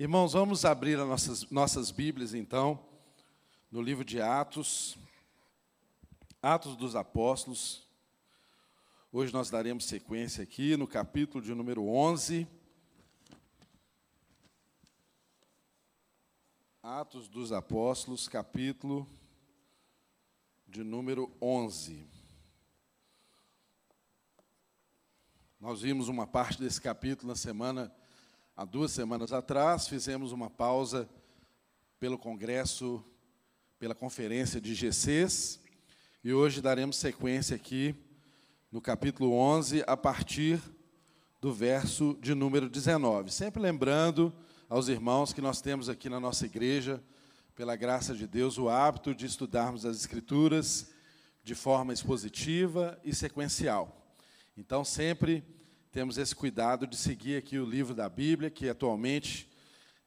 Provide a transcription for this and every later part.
Irmãos, vamos abrir as nossas, nossas Bíblias, então, no livro de Atos, Atos dos Apóstolos. Hoje nós daremos sequência aqui no capítulo de número 11. Atos dos Apóstolos, capítulo de número 11. Nós vimos uma parte desse capítulo na semana há duas semanas atrás, fizemos uma pausa pelo congresso, pela conferência de GCs, e hoje daremos sequência aqui no capítulo 11, a partir do verso de número 19. Sempre lembrando aos irmãos que nós temos aqui na nossa igreja, pela graça de Deus, o hábito de estudarmos as Escrituras de forma expositiva e sequencial. Então, sempre temos esse cuidado de seguir aqui o livro da Bíblia, que atualmente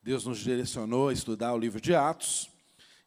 Deus nos direcionou a estudar o livro de Atos.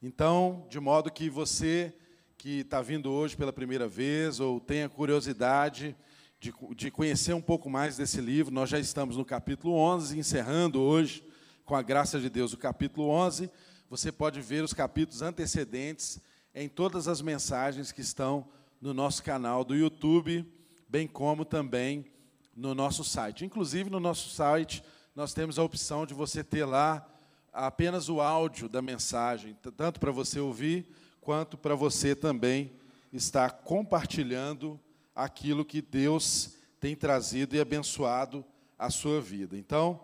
Então, de modo que você que está vindo hoje pela primeira vez ou tenha curiosidade de, de conhecer um pouco mais desse livro, nós já estamos no capítulo 11, encerrando hoje, com a graça de Deus, o capítulo 11. Você pode ver os capítulos antecedentes em todas as mensagens que estão no nosso canal do YouTube, bem como também no nosso site. Inclusive, no nosso site, nós temos a opção de você ter lá apenas o áudio da mensagem, tanto para você ouvir, quanto para você também estar compartilhando aquilo que Deus tem trazido e abençoado a sua vida. Então,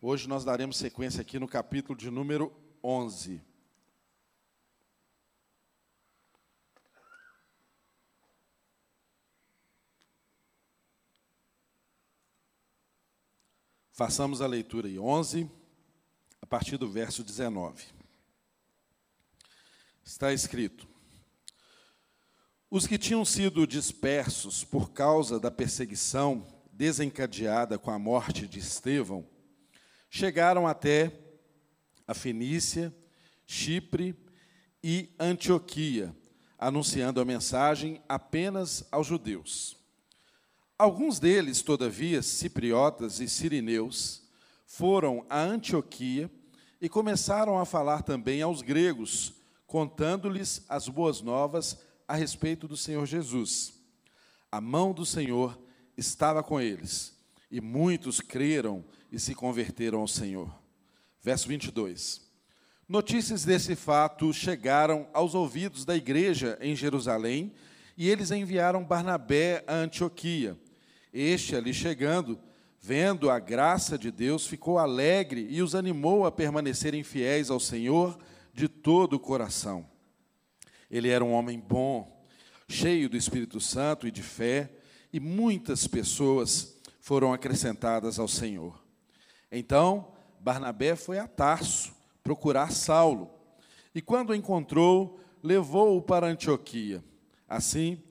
hoje nós daremos sequência aqui no capítulo de número 11. Façamos a leitura aí, 11, a partir do verso 19. Está escrito: Os que tinham sido dispersos por causa da perseguição desencadeada com a morte de Estevão, chegaram até a Fenícia, Chipre e Antioquia, anunciando a mensagem apenas aos judeus. Alguns deles, todavia, cipriotas e sirineus, foram a Antioquia e começaram a falar também aos gregos, contando-lhes as boas novas a respeito do Senhor Jesus. A mão do Senhor estava com eles, e muitos creram e se converteram ao Senhor. Verso 22. Notícias desse fato chegaram aos ouvidos da igreja em Jerusalém, e eles enviaram Barnabé a Antioquia. Este, ali chegando, vendo a graça de Deus, ficou alegre e os animou a permanecerem fiéis ao Senhor de todo o coração. Ele era um homem bom, cheio do Espírito Santo e de fé, e muitas pessoas foram acrescentadas ao Senhor. Então, Barnabé foi a Tarso procurar Saulo, e quando o encontrou, levou-o para Antioquia. Assim,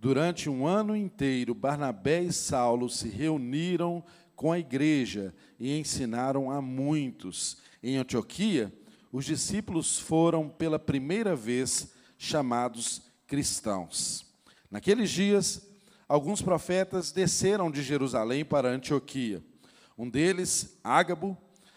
Durante um ano inteiro, Barnabé e Saulo se reuniram com a igreja e ensinaram a muitos. Em Antioquia, os discípulos foram pela primeira vez chamados cristãos. Naqueles dias, alguns profetas desceram de Jerusalém para Antioquia. Um deles, Ágabo,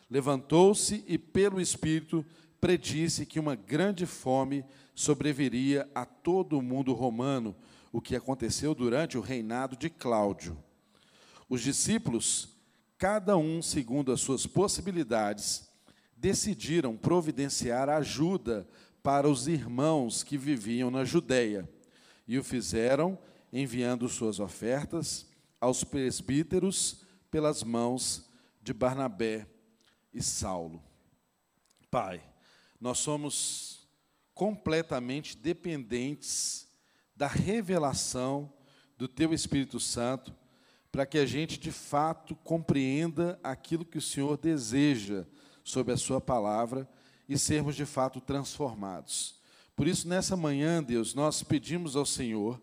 levantou-se e, pelo Espírito, predisse que uma grande fome sobreviria a todo o mundo romano o que aconteceu durante o reinado de Cláudio. Os discípulos, cada um segundo as suas possibilidades, decidiram providenciar ajuda para os irmãos que viviam na Judéia, e o fizeram enviando suas ofertas aos presbíteros pelas mãos de Barnabé e Saulo. Pai, nós somos completamente dependentes da revelação do Teu Espírito Santo, para que a gente de fato compreenda aquilo que o Senhor deseja sobre a Sua palavra e sermos de fato transformados. Por isso, nessa manhã, Deus, nós pedimos ao Senhor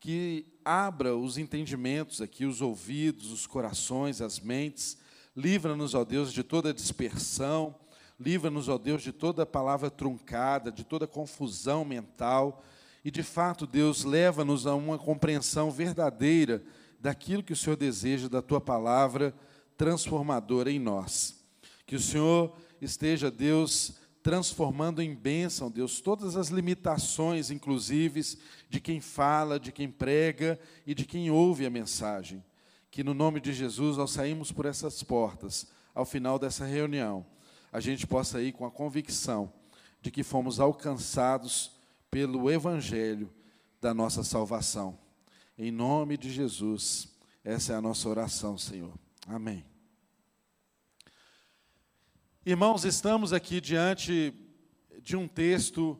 que abra os entendimentos aqui, os ouvidos, os corações, as mentes, livra-nos, ó Deus, de toda dispersão, livra-nos, ó Deus, de toda palavra truncada, de toda confusão mental, e de fato, Deus leva-nos a uma compreensão verdadeira daquilo que o Senhor deseja da tua palavra transformadora em nós. Que o Senhor esteja Deus transformando em bênção, Deus, todas as limitações, inclusive, de quem fala, de quem prega e de quem ouve a mensagem. Que no nome de Jesus, ao sairmos por essas portas, ao final dessa reunião, a gente possa ir com a convicção de que fomos alcançados pelo Evangelho da nossa salvação. Em nome de Jesus, essa é a nossa oração, Senhor. Amém. Irmãos, estamos aqui diante de um texto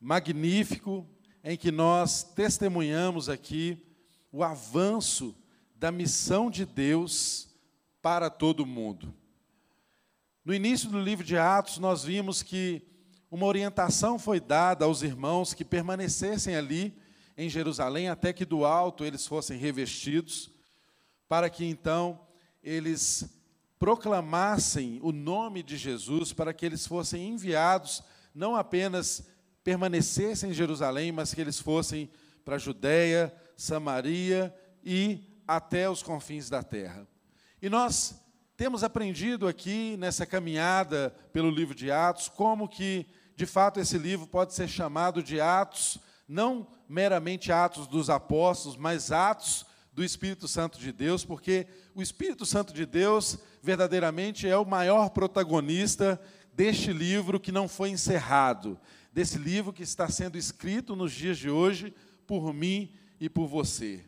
magnífico em que nós testemunhamos aqui o avanço da missão de Deus para todo mundo. No início do livro de Atos, nós vimos que uma orientação foi dada aos irmãos que permanecessem ali em Jerusalém até que do alto eles fossem revestidos, para que então eles proclamassem o nome de Jesus para que eles fossem enviados, não apenas permanecessem em Jerusalém, mas que eles fossem para a Judéia, Samaria e até os confins da terra. E nós temos aprendido aqui nessa caminhada pelo livro de Atos como que, de fato, esse livro pode ser chamado de Atos, não meramente Atos dos Apóstolos, mas Atos do Espírito Santo de Deus, porque o Espírito Santo de Deus verdadeiramente é o maior protagonista deste livro que não foi encerrado, desse livro que está sendo escrito nos dias de hoje por mim e por você.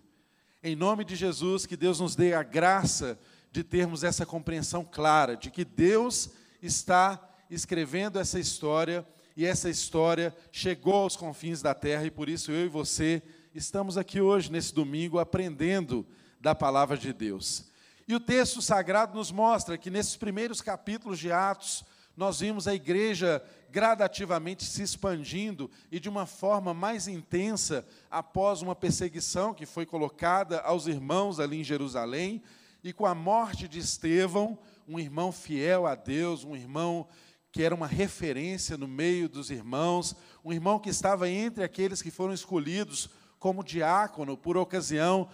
Em nome de Jesus, que Deus nos dê a graça de termos essa compreensão clara de que Deus está escrevendo essa história e essa história chegou aos confins da terra e por isso eu e você estamos aqui hoje, nesse domingo, aprendendo da palavra de Deus. E o texto sagrado nos mostra que nesses primeiros capítulos de Atos, nós vimos a igreja gradativamente se expandindo e de uma forma mais intensa após uma perseguição que foi colocada aos irmãos ali em Jerusalém, e com a morte de Estevão, um irmão fiel a Deus, um irmão que era uma referência no meio dos irmãos, um irmão que estava entre aqueles que foram escolhidos como diácono por ocasião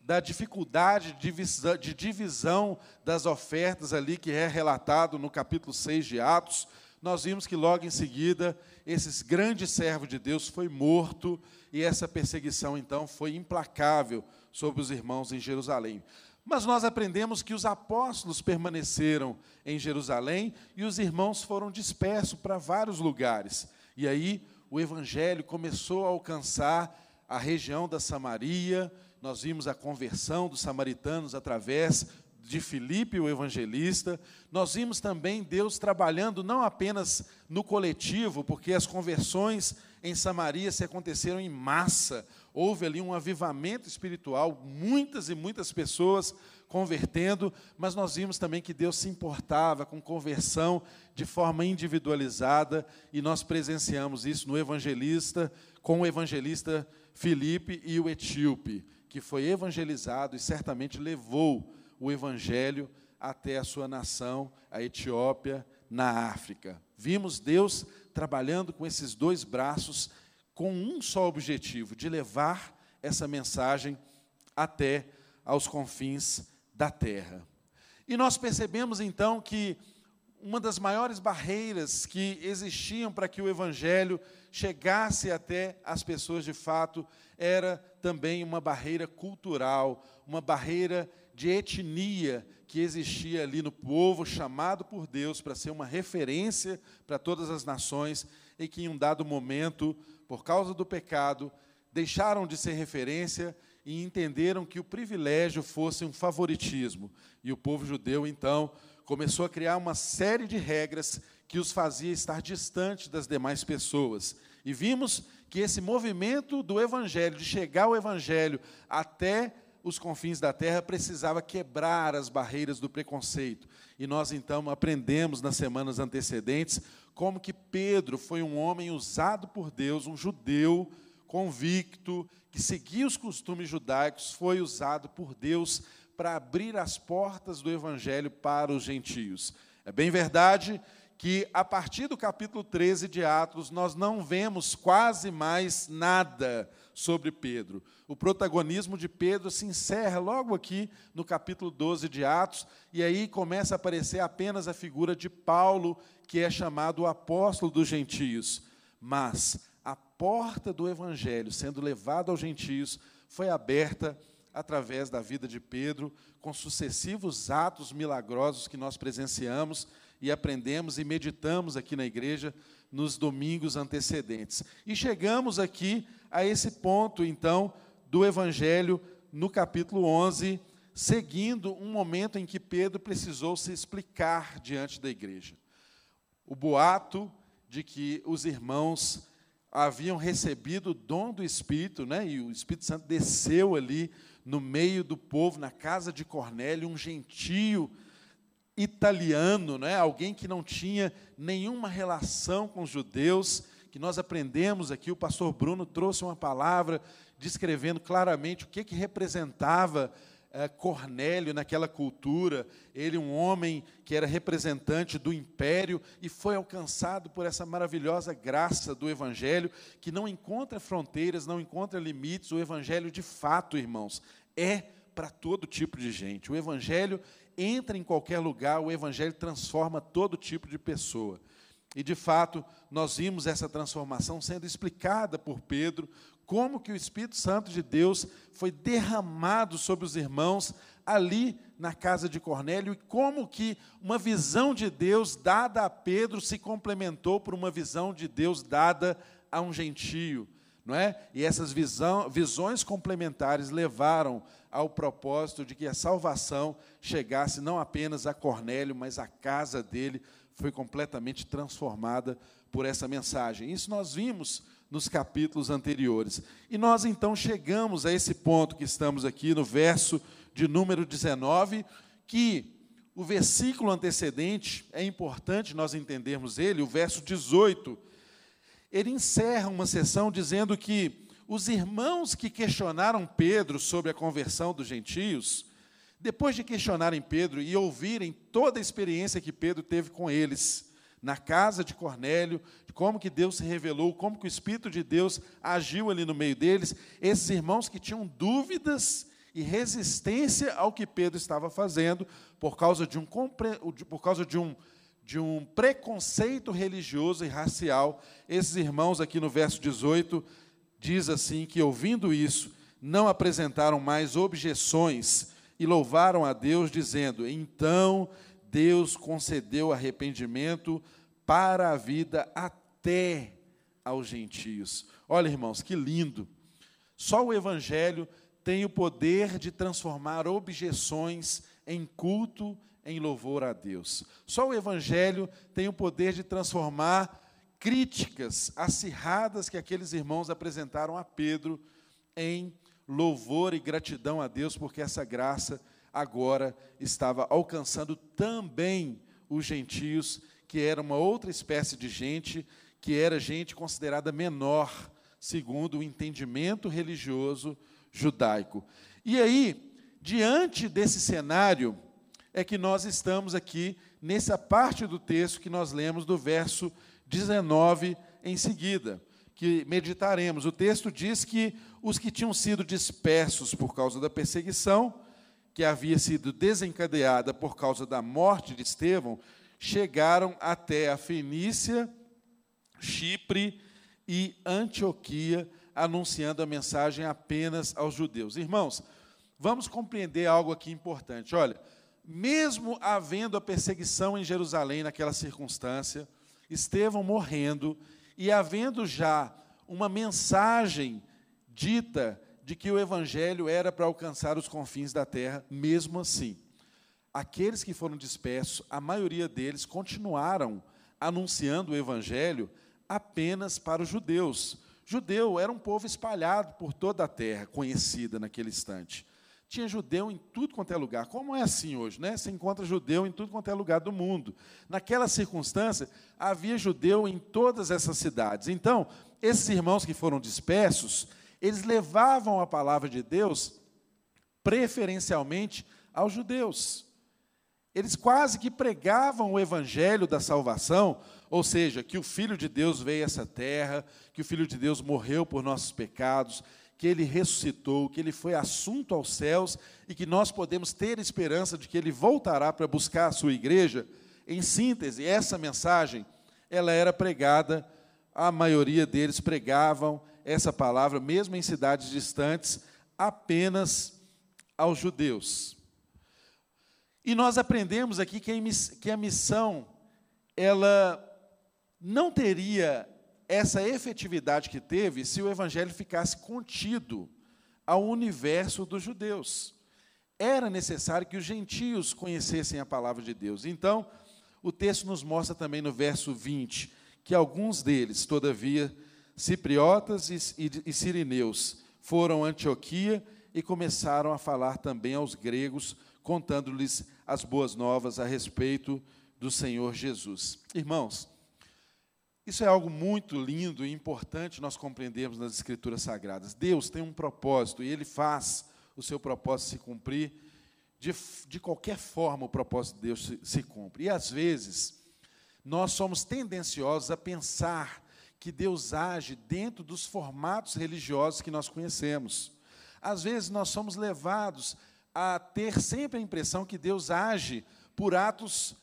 da dificuldade de divisão das ofertas ali que é relatado no capítulo 6 de Atos, nós vimos que logo em seguida esse grande servo de Deus foi morto e essa perseguição então foi implacável sobre os irmãos em Jerusalém. Mas nós aprendemos que os apóstolos permaneceram em Jerusalém e os irmãos foram dispersos para vários lugares. E aí o evangelho começou a alcançar a região da Samaria, nós vimos a conversão dos samaritanos através de Filipe, o evangelista. Nós vimos também Deus trabalhando não apenas no coletivo, porque as conversões em Samaria se aconteceram em massa. Houve ali um avivamento espiritual, muitas e muitas pessoas convertendo, mas nós vimos também que Deus se importava com conversão de forma individualizada, e nós presenciamos isso no evangelista, com o evangelista Filipe e o etíope, que foi evangelizado e certamente levou o evangelho até a sua nação, a Etiópia, na África. Vimos Deus trabalhando com esses dois braços com um só objetivo, de levar essa mensagem até aos confins da terra. E nós percebemos então que uma das maiores barreiras que existiam para que o evangelho chegasse até as pessoas de fato era também uma barreira cultural, uma barreira de etnia que existia ali no povo chamado por Deus para ser uma referência para todas as nações e que em um dado momento, por causa do pecado, deixaram de ser referência e entenderam que o privilégio fosse um favoritismo. E o povo judeu então começou a criar uma série de regras que os fazia estar distante das demais pessoas. E vimos que esse movimento do Evangelho, de chegar o Evangelho até os confins da terra, precisava quebrar as barreiras do preconceito. E nós então aprendemos nas semanas antecedentes como que Pedro foi um homem usado por Deus, um judeu convicto, que seguia os costumes judaicos, foi usado por Deus para abrir as portas do Evangelho para os gentios. É bem verdade que a partir do capítulo 13 de Atos, nós não vemos quase mais nada sobre Pedro. O protagonismo de Pedro se encerra logo aqui no capítulo 12 de Atos, e aí começa a aparecer apenas a figura de Paulo, que é chamado o apóstolo dos gentios. Mas a porta do evangelho sendo levado aos gentios foi aberta através da vida de Pedro, com sucessivos atos milagrosos que nós presenciamos e aprendemos e meditamos aqui na igreja nos domingos antecedentes. E chegamos aqui a esse ponto, então, do Evangelho, no capítulo 11, seguindo um momento em que Pedro precisou se explicar diante da igreja. O boato de que os irmãos haviam recebido o dom do Espírito, né? e o Espírito Santo desceu ali no meio do povo, na casa de Cornélio, um gentio italiano, né? alguém que não tinha nenhuma relação com os judeus, que nós aprendemos aqui, o pastor Bruno trouxe uma palavra descrevendo claramente o que, que representava é, Cornélio naquela cultura, ele um homem que era representante do império e foi alcançado por essa maravilhosa graça do evangelho que não encontra fronteiras, não encontra limites. O evangelho de fato, irmãos, é para todo tipo de gente. O evangelho entra em qualquer lugar, o Evangelho transforma todo tipo de pessoa. E, de fato, nós vimos essa transformação sendo explicada por Pedro, como que o Espírito Santo de Deus foi derramado sobre os irmãos ali na casa de Cornélio e como que uma visão de Deus dada a Pedro se complementou por uma visão de Deus dada a um gentio, não é? E essas visão, visões complementares levaram ao propósito de que a salvação chegasse não apenas a Cornélio, mas a casa dele foi completamente transformada por essa mensagem. Isso nós vimos nos capítulos anteriores. E nós então chegamos a esse ponto que estamos aqui no verso de número 19, que o versículo antecedente, é importante nós entendermos ele, o verso 18, ele encerra uma sessão dizendo que os irmãos que questionaram Pedro sobre a conversão dos gentios, depois de questionarem Pedro e ouvirem toda a experiência que Pedro teve com eles, na casa de Cornélio, de como que Deus se revelou, como que o Espírito de Deus agiu ali no meio deles, esses irmãos que tinham dúvidas e resistência ao que Pedro estava fazendo, por causa de um, por causa de um, de um preconceito religioso e racial, esses irmãos aqui no verso 18 diz assim que, ouvindo isso, não apresentaram mais objeções e louvaram a Deus, dizendo: Então Deus concedeu arrependimento para a vida até aos gentios. Olha, irmãos, que lindo. Só o Evangelho tem o poder de transformar objeções em culto, em louvor a Deus. Só o Evangelho tem o poder de transformar críticas acirradas que aqueles irmãos apresentaram a Pedro em louvor e gratidão a Deus, porque essa graça agora estava alcançando também os gentios, que era uma outra espécie de gente, que era gente considerada menor, segundo o entendimento religioso judaico. E aí, diante desse cenário, é que nós estamos aqui nessa parte do texto que nós lemos do verso 19 em seguida, que meditaremos. O texto diz que os que tinham sido dispersos por causa da perseguição, que havia sido desencadeada por causa da morte de Estevão, chegaram até a Fenícia, Chipre e Antioquia, anunciando a mensagem apenas aos judeus. Irmãos, vamos compreender algo aqui importante. Olha, mesmo havendo a perseguição em Jerusalém naquela circunstância, Estevão morrendo e havendo já uma mensagem dita de que o evangelho era para alcançar os confins da terra, mesmo assim, aqueles que foram dispersos, a maioria deles continuaram anunciando o evangelho apenas para os judeus. Judeu era um povo espalhado por toda a terra, conhecida naquele instante. Tinha judeu em tudo quanto é lugar. Como é assim hoje, né? Você encontra judeu em tudo quanto é lugar do mundo. Naquela circunstância, havia judeu em todas essas cidades. Então, esses irmãos que foram dispersos, eles levavam a palavra de Deus preferencialmente aos judeus. eles quase que pregavam o evangelho da salvação, ou seja, que o Filho de Deus veio a essa terra, que o Filho de Deus morreu por nossos pecados, que ele ressuscitou, que ele foi assunto aos céus e que nós podemos ter esperança de que ele voltará para buscar a sua igreja. Em síntese, essa mensagem, ela era pregada, a maioria deles pregavam essa palavra, mesmo em cidades distantes, apenas aos judeus. E nós aprendemos aqui que a missão, ela não teria essa efetividade que teve se o evangelho ficasse contido ao universo dos judeus. Era necessário que os gentios conhecessem a palavra de Deus. Então, o texto nos mostra também no verso 20 que alguns deles, todavia, cipriotas e, sirineus, foram a Antioquia e começaram a falar também aos gregos, contando-lhes as boas novas a respeito do Senhor Jesus. Irmãos, isso é algo muito lindo e importante nós compreendermos nas Escrituras Sagradas. Deus tem um propósito e Ele faz o seu propósito se cumprir. De, de qualquer forma, o propósito de Deus se, se cumpre. E às vezes, nós somos tendenciosos a pensar que Deus age dentro dos formatos religiosos que nós conhecemos. Às vezes, nós somos levados a ter sempre a impressão que Deus age por atos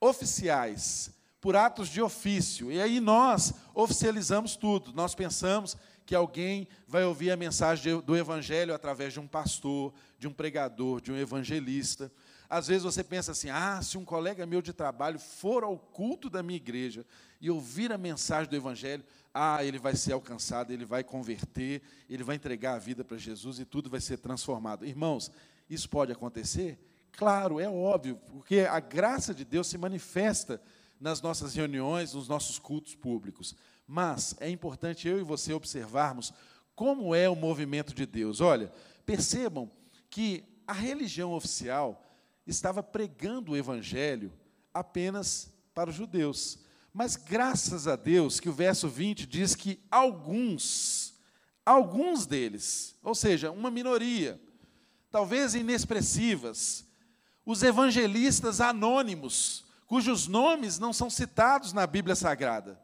oficiais, por atos de ofício. E aí nós oficializamos tudo. Nós pensamos que alguém vai ouvir a mensagem do Evangelho através de um pastor, de um pregador, de um evangelista. Às vezes você pensa assim: ah, se um colega meu de trabalho for ao culto da minha igreja e ouvir a mensagem do Evangelho, ah, ele vai ser alcançado, ele vai converter, ele vai entregar a vida para Jesus e tudo vai ser transformado. Irmãos, isso pode acontecer? Claro, é óbvio, porque a graça de Deus se manifesta nas nossas reuniões, nos nossos cultos públicos. Mas é importante eu e você observarmos como é o movimento de Deus. Olha, percebam que a religião oficial estava pregando o evangelho apenas para os judeus. Mas graças a Deus que o verso 20 diz que alguns, alguns deles, ou seja, uma minoria, talvez inexpressivas, os evangelistas anônimos, cujos nomes não são citados na Bíblia Sagrada.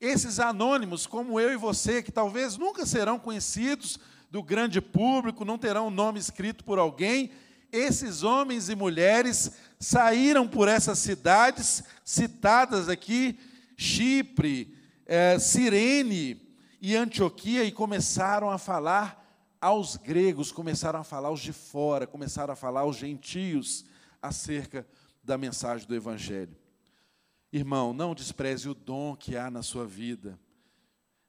Esses anônimos, como eu e você, que talvez nunca serão conhecidos do grande público, não terão o nome escrito por alguém, esses homens e mulheres saíram por essas cidades citadas aqui, Chipre, é, Cirene e Antioquia, e começaram a falar aos gregos, começaram a falar aos de fora, começaram a falar aos gentios acerca da mensagem do Evangelho. Irmão, não despreze o dom que há na sua vida.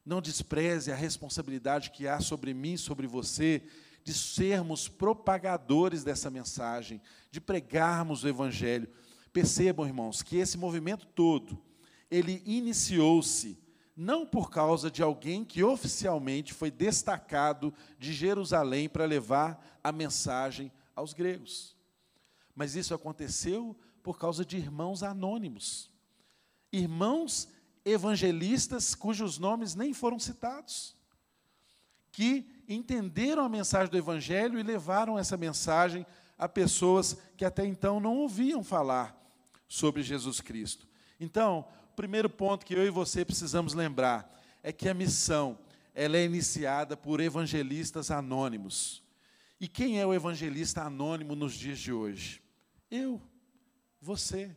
Não despreze a responsabilidade que há sobre mim, sobre você, de sermos propagadores dessa mensagem, de pregarmos o Evangelho. Percebam, irmãos, que esse movimento todo, ele iniciou-se não por causa de alguém que oficialmente foi destacado de Jerusalém para levar a mensagem aos gregos. Mas isso aconteceu por causa de irmãos anônimos, irmãos evangelistas cujos nomes nem foram citados, que entenderam a mensagem do Evangelho e levaram essa mensagem a pessoas que até então não ouviam falar sobre Jesus Cristo. Então, o primeiro ponto que eu e você precisamos lembrar é que a missão ela é iniciada por evangelistas anônimos. E quem é o evangelista anônimo nos dias de hoje? Eu, você,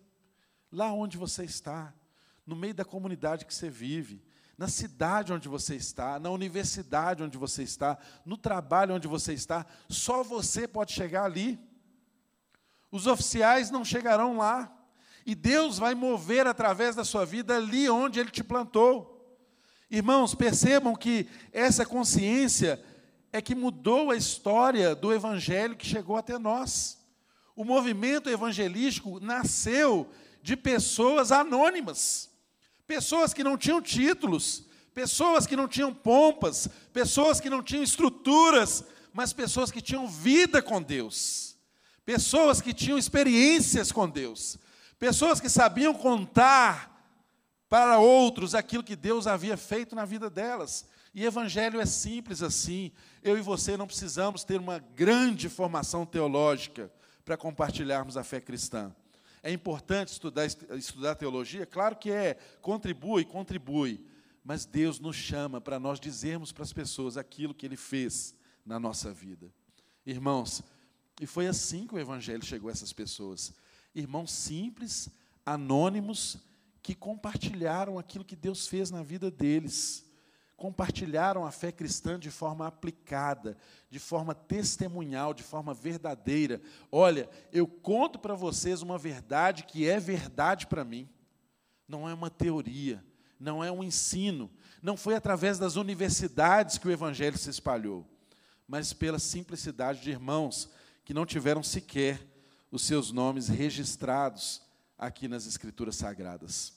lá onde você está, no meio da comunidade que você vive, na cidade onde você está, na universidade onde você está, no trabalho onde você está, só você pode chegar ali. Os oficiais não chegarão lá. E Deus vai mover através da sua vida ali onde Ele te plantou. Irmãos, percebam que essa consciência é que mudou a história do Evangelho que chegou até nós. O movimento evangelístico nasceu de pessoas anônimas, pessoas que não tinham títulos, pessoas que não tinham pompas, pessoas que não tinham estruturas, mas pessoas que tinham vida com Deus, pessoas que tinham experiências com Deus, pessoas que sabiam contar para outros aquilo que Deus havia feito na vida delas. E evangelho é simples assim. Eu e você não precisamos ter uma grande formação teológica para compartilharmos a fé cristã. É importante estudar, estudar teologia? Claro que é, contribui, contribui. Mas Deus nos chama para nós dizermos para as pessoas aquilo que Ele fez na nossa vida. Irmãos, e foi assim que o Evangelho chegou a essas pessoas. Irmãos simples, anônimos, que compartilharam aquilo que Deus fez na vida deles compartilharam a fé cristã de forma aplicada, de forma testemunhal, de forma verdadeira. Olha, eu conto para vocês uma verdade que é verdade para mim. Não é uma teoria, não é um ensino, não foi através das universidades que o evangelho se espalhou, mas pela simplicidade de irmãos que não tiveram sequer os seus nomes registrados aqui nas escrituras sagradas.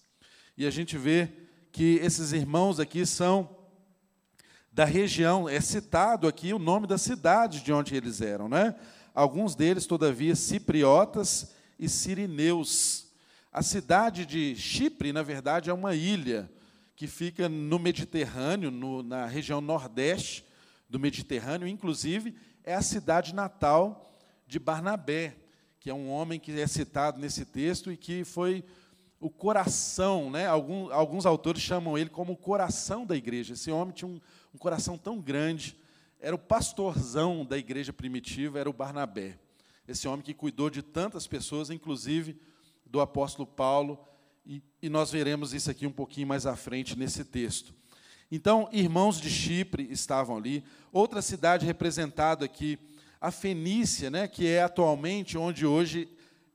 E a gente vê que esses irmãos aqui são da região, é citado aqui o nome da cidade de onde eles eram, né? Alguns deles, todavia, cipriotas e sirineus. A cidade de Chipre, na verdade, é uma ilha que fica no Mediterrâneo, no, na região nordeste do Mediterrâneo, inclusive é a cidade natal de Barnabé, que é um homem que é citado nesse texto e que foi o coração, né? Alguns, alguns autores chamam ele como o coração da igreja. Esse homem tinha um, um coração tão grande, era o pastorzão da igreja primitiva, era o Barnabé. Esse homem que cuidou de tantas pessoas, inclusive do apóstolo Paulo, e, e nós veremos isso aqui um pouquinho mais à frente nesse texto. Então, irmãos de Chipre estavam ali. Outra cidade representada aqui, a Fenícia, né, que é atualmente onde hoje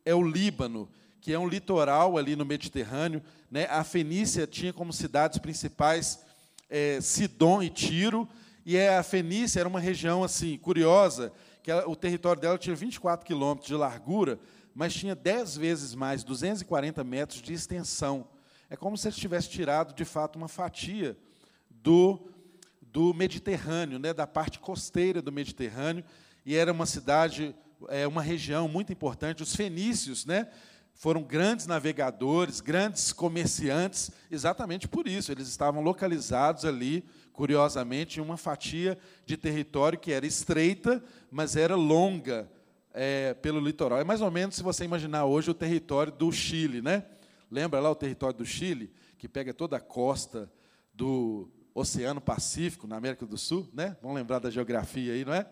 é o Líbano, que é um litoral ali no Mediterrâneo. Né? A Fenícia tinha como cidades principais é, Sidom e Tiro, e é, a Fenícia era uma região assim curiosa, que ela, o território dela tinha 24 quilômetros de largura, mas tinha 10 vezes mais, 240 metros de extensão. É como se eles tivessem tirado, de fato, uma fatia do, do Mediterrâneo, né, da parte costeira do Mediterrâneo, e era uma cidade, é, uma região muito importante. Os fenícios, né, foram grandes navegadores, grandes comerciantes, exatamente por isso. Eles estavam localizados ali, curiosamente, em uma fatia de território que era estreita, mas era longa é, pelo litoral. É mais ou menos, se você imaginar hoje, o território do Chile. Né? Lembra lá o território do Chile, que pega toda a costa do Oceano Pacífico, na América do Sul? Né? Vamos lembrar da geografia aí, não é?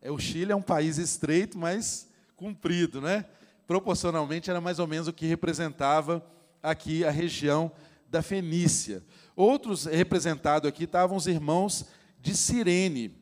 é o Chile é um país estreito, mas comprido, né? Proporcionalmente era mais ou menos o que representava aqui a região da Fenícia. Outros representados aqui estavam os irmãos de Cirene.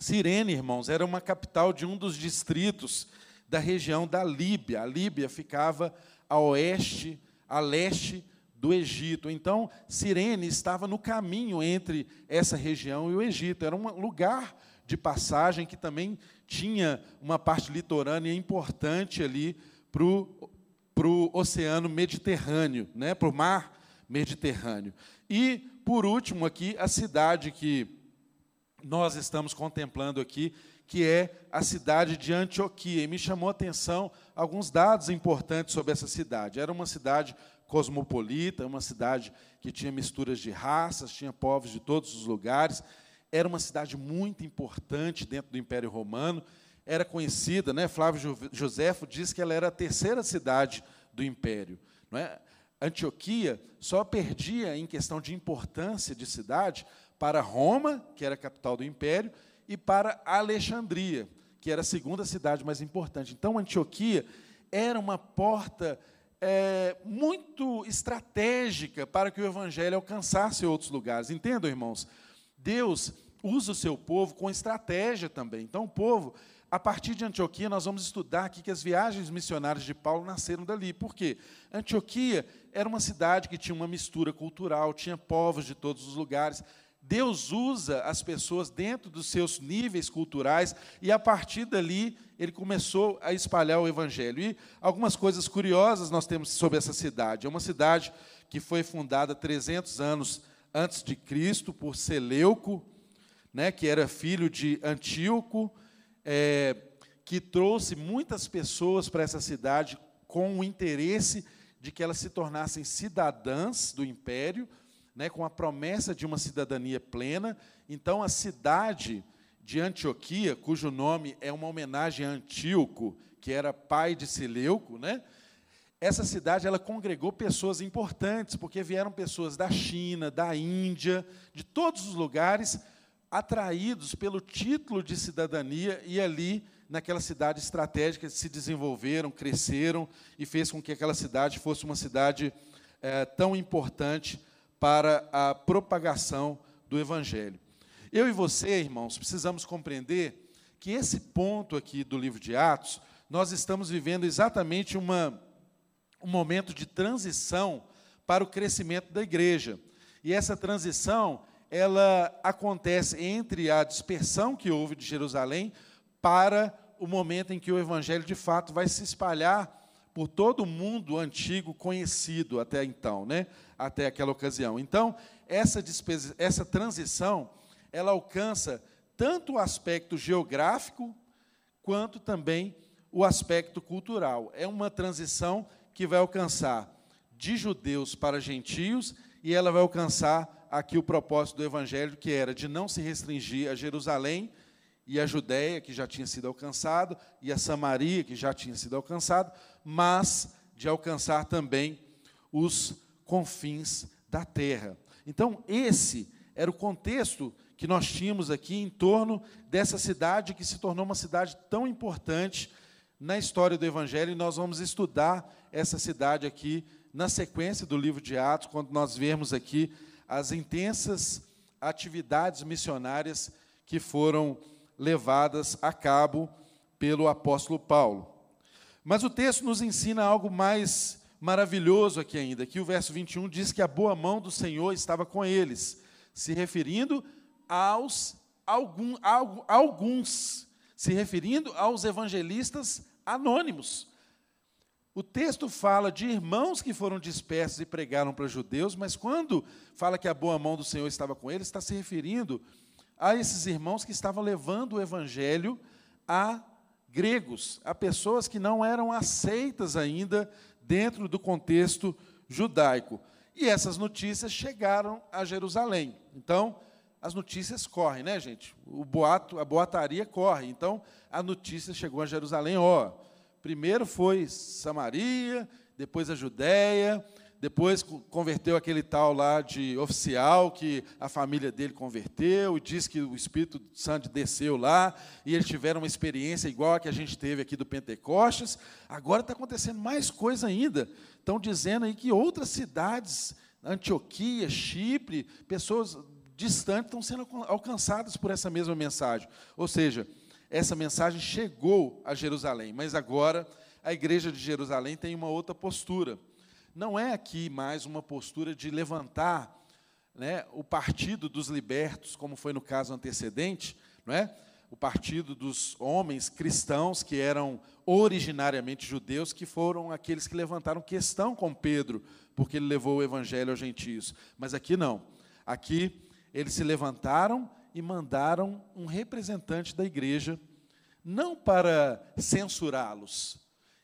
Cirene, irmãos, era uma capital de um dos distritos da região da Líbia. A Líbia ficava a oeste, a leste do Egito. Então, Cirene estava no caminho entre essa região e o Egito. Era um lugar de passagem que também tinha uma parte litorânea importante ali para o oceano Mediterrâneo, né, para o mar Mediterrâneo. E, por último, aqui, a cidade que nós estamos contemplando aqui, que é a cidade de Antioquia. E me chamou a atenção alguns dados importantes sobre essa cidade. Era uma cidade cosmopolita, uma cidade que tinha misturas de raças, tinha povos de todos os lugares, era uma cidade muito importante dentro do Império Romano, era conhecida, né? Flávio Joséfo diz que ela era a terceira cidade do Império. Não é? Antioquia só perdia em questão de importância de cidade para Roma, que era a capital do Império, e para Alexandria, que era a segunda cidade mais importante. Então, Antioquia era uma porta é, muito estratégica para que o Evangelho alcançasse outros lugares. Entendam, irmãos? Deus usa o seu povo com estratégia também. Então, o povo, a partir de Antioquia, nós vamos estudar aqui que as viagens missionárias de Paulo nasceram dali. Por quê? Antioquia era uma cidade que tinha uma mistura cultural, tinha povos de todos os lugares. Deus usa as pessoas dentro dos seus níveis culturais e a partir dali ele começou a espalhar o evangelho. E algumas coisas curiosas nós temos sobre essa cidade. É uma cidade que foi fundada 300 anos antes de Cristo por Seleuco, né, que era filho de Antíoco, é, que trouxe muitas pessoas para essa cidade com o interesse de que elas se tornassem cidadãs do império, né, com a promessa de uma cidadania plena. Então, a cidade de Antioquia, cujo nome é uma homenagem a Antíoco, que era pai de Seleuco, né, essa cidade ela congregou pessoas importantes, porque vieram pessoas da China, da Índia, de todos os lugares, atraídos pelo título de cidadania e ali naquela cidade estratégica se desenvolveram, cresceram e fez com que aquela cidade fosse uma cidade é, tão importante para a propagação do Evangelho. Eu e você, irmãos, precisamos compreender que esse ponto aqui do livro de Atos, nós estamos vivendo exatamente uma, um momento de transição para o crescimento da igreja. E essa transição, ela acontece entre a dispersão que houve de Jerusalém para o momento em que o evangelho de fato vai se espalhar por todo o mundo antigo conhecido até então, né? Até aquela ocasião. Então, essa, essa transição, ela alcança tanto o aspecto geográfico quanto também o aspecto cultural. É uma transição que vai alcançar de judeus para gentios e ela vai alcançar aqui o propósito do evangelho que era de não se restringir a Jerusalém e a Judéia, que já tinha sido alcançado, e a Samaria, que já tinha sido alcançado, mas de alcançar também os confins da terra. Então, esse era o contexto que nós tínhamos aqui em torno dessa cidade que se tornou uma cidade tão importante na história do Evangelho, e nós vamos estudar essa cidade aqui na sequência do livro de Atos, quando nós vermos aqui as intensas atividades missionárias que foram levadas a cabo pelo apóstolo Paulo. Mas o texto nos ensina algo mais maravilhoso aqui ainda, que o verso 21 diz que a boa mão do Senhor estava com eles, se referindo aos algum, alguns, se referindo aos evangelistas anônimos. O texto fala de irmãos que foram dispersos e pregaram para judeus, mas quando fala que a boa mão do Senhor estava com eles, está se referindo a esses irmãos que estavam levando o evangelho a gregos, a pessoas que não eram aceitas ainda dentro do contexto judaico. E essas notícias chegaram a Jerusalém. Então, as notícias correm, né, gente? O boato, a boataria corre. Então, a notícia chegou a Jerusalém, ó. Primeiro foi Samaria, depois a Judéia, depois converteu aquele tal lá de oficial que a família dele converteu e diz que o Espírito Santo desceu lá e eles tiveram uma experiência igual a que a gente teve aqui do Pentecostes. Agora está acontecendo mais coisa ainda. Estão dizendo aí que outras cidades, Antioquia, Chipre, pessoas distantes estão sendo alcançadas por essa mesma mensagem. Ou seja, essa mensagem chegou a Jerusalém, mas agora a igreja de Jerusalém tem uma outra postura não é aqui mais uma postura de levantar né, o partido dos libertos, como foi no caso antecedente, não é? o partido dos homens cristãos que eram originariamente judeus, que foram aqueles que levantaram questão com Pedro, porque ele levou o evangelho aos gentios. Mas aqui não. Aqui eles se levantaram e mandaram um representante da igreja, não para censurá-los,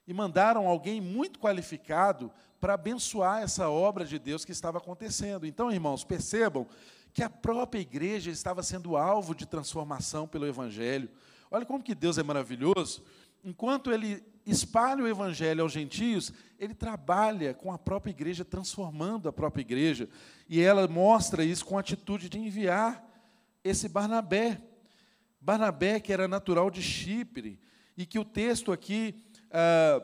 e mandaram alguém muito qualificado para abençoar essa obra de Deus que estava acontecendo. Então, irmãos, percebam que a própria igreja estava sendo alvo de transformação pelo Evangelho. Olha como que Deus é maravilhoso. Enquanto ele espalha o Evangelho aos gentios, ele trabalha com a própria igreja, transformando a própria igreja. E ela mostra isso com a atitude de enviar esse Barnabé. Barnabé, que era natural de Chipre, e que o texto aqui. Ah,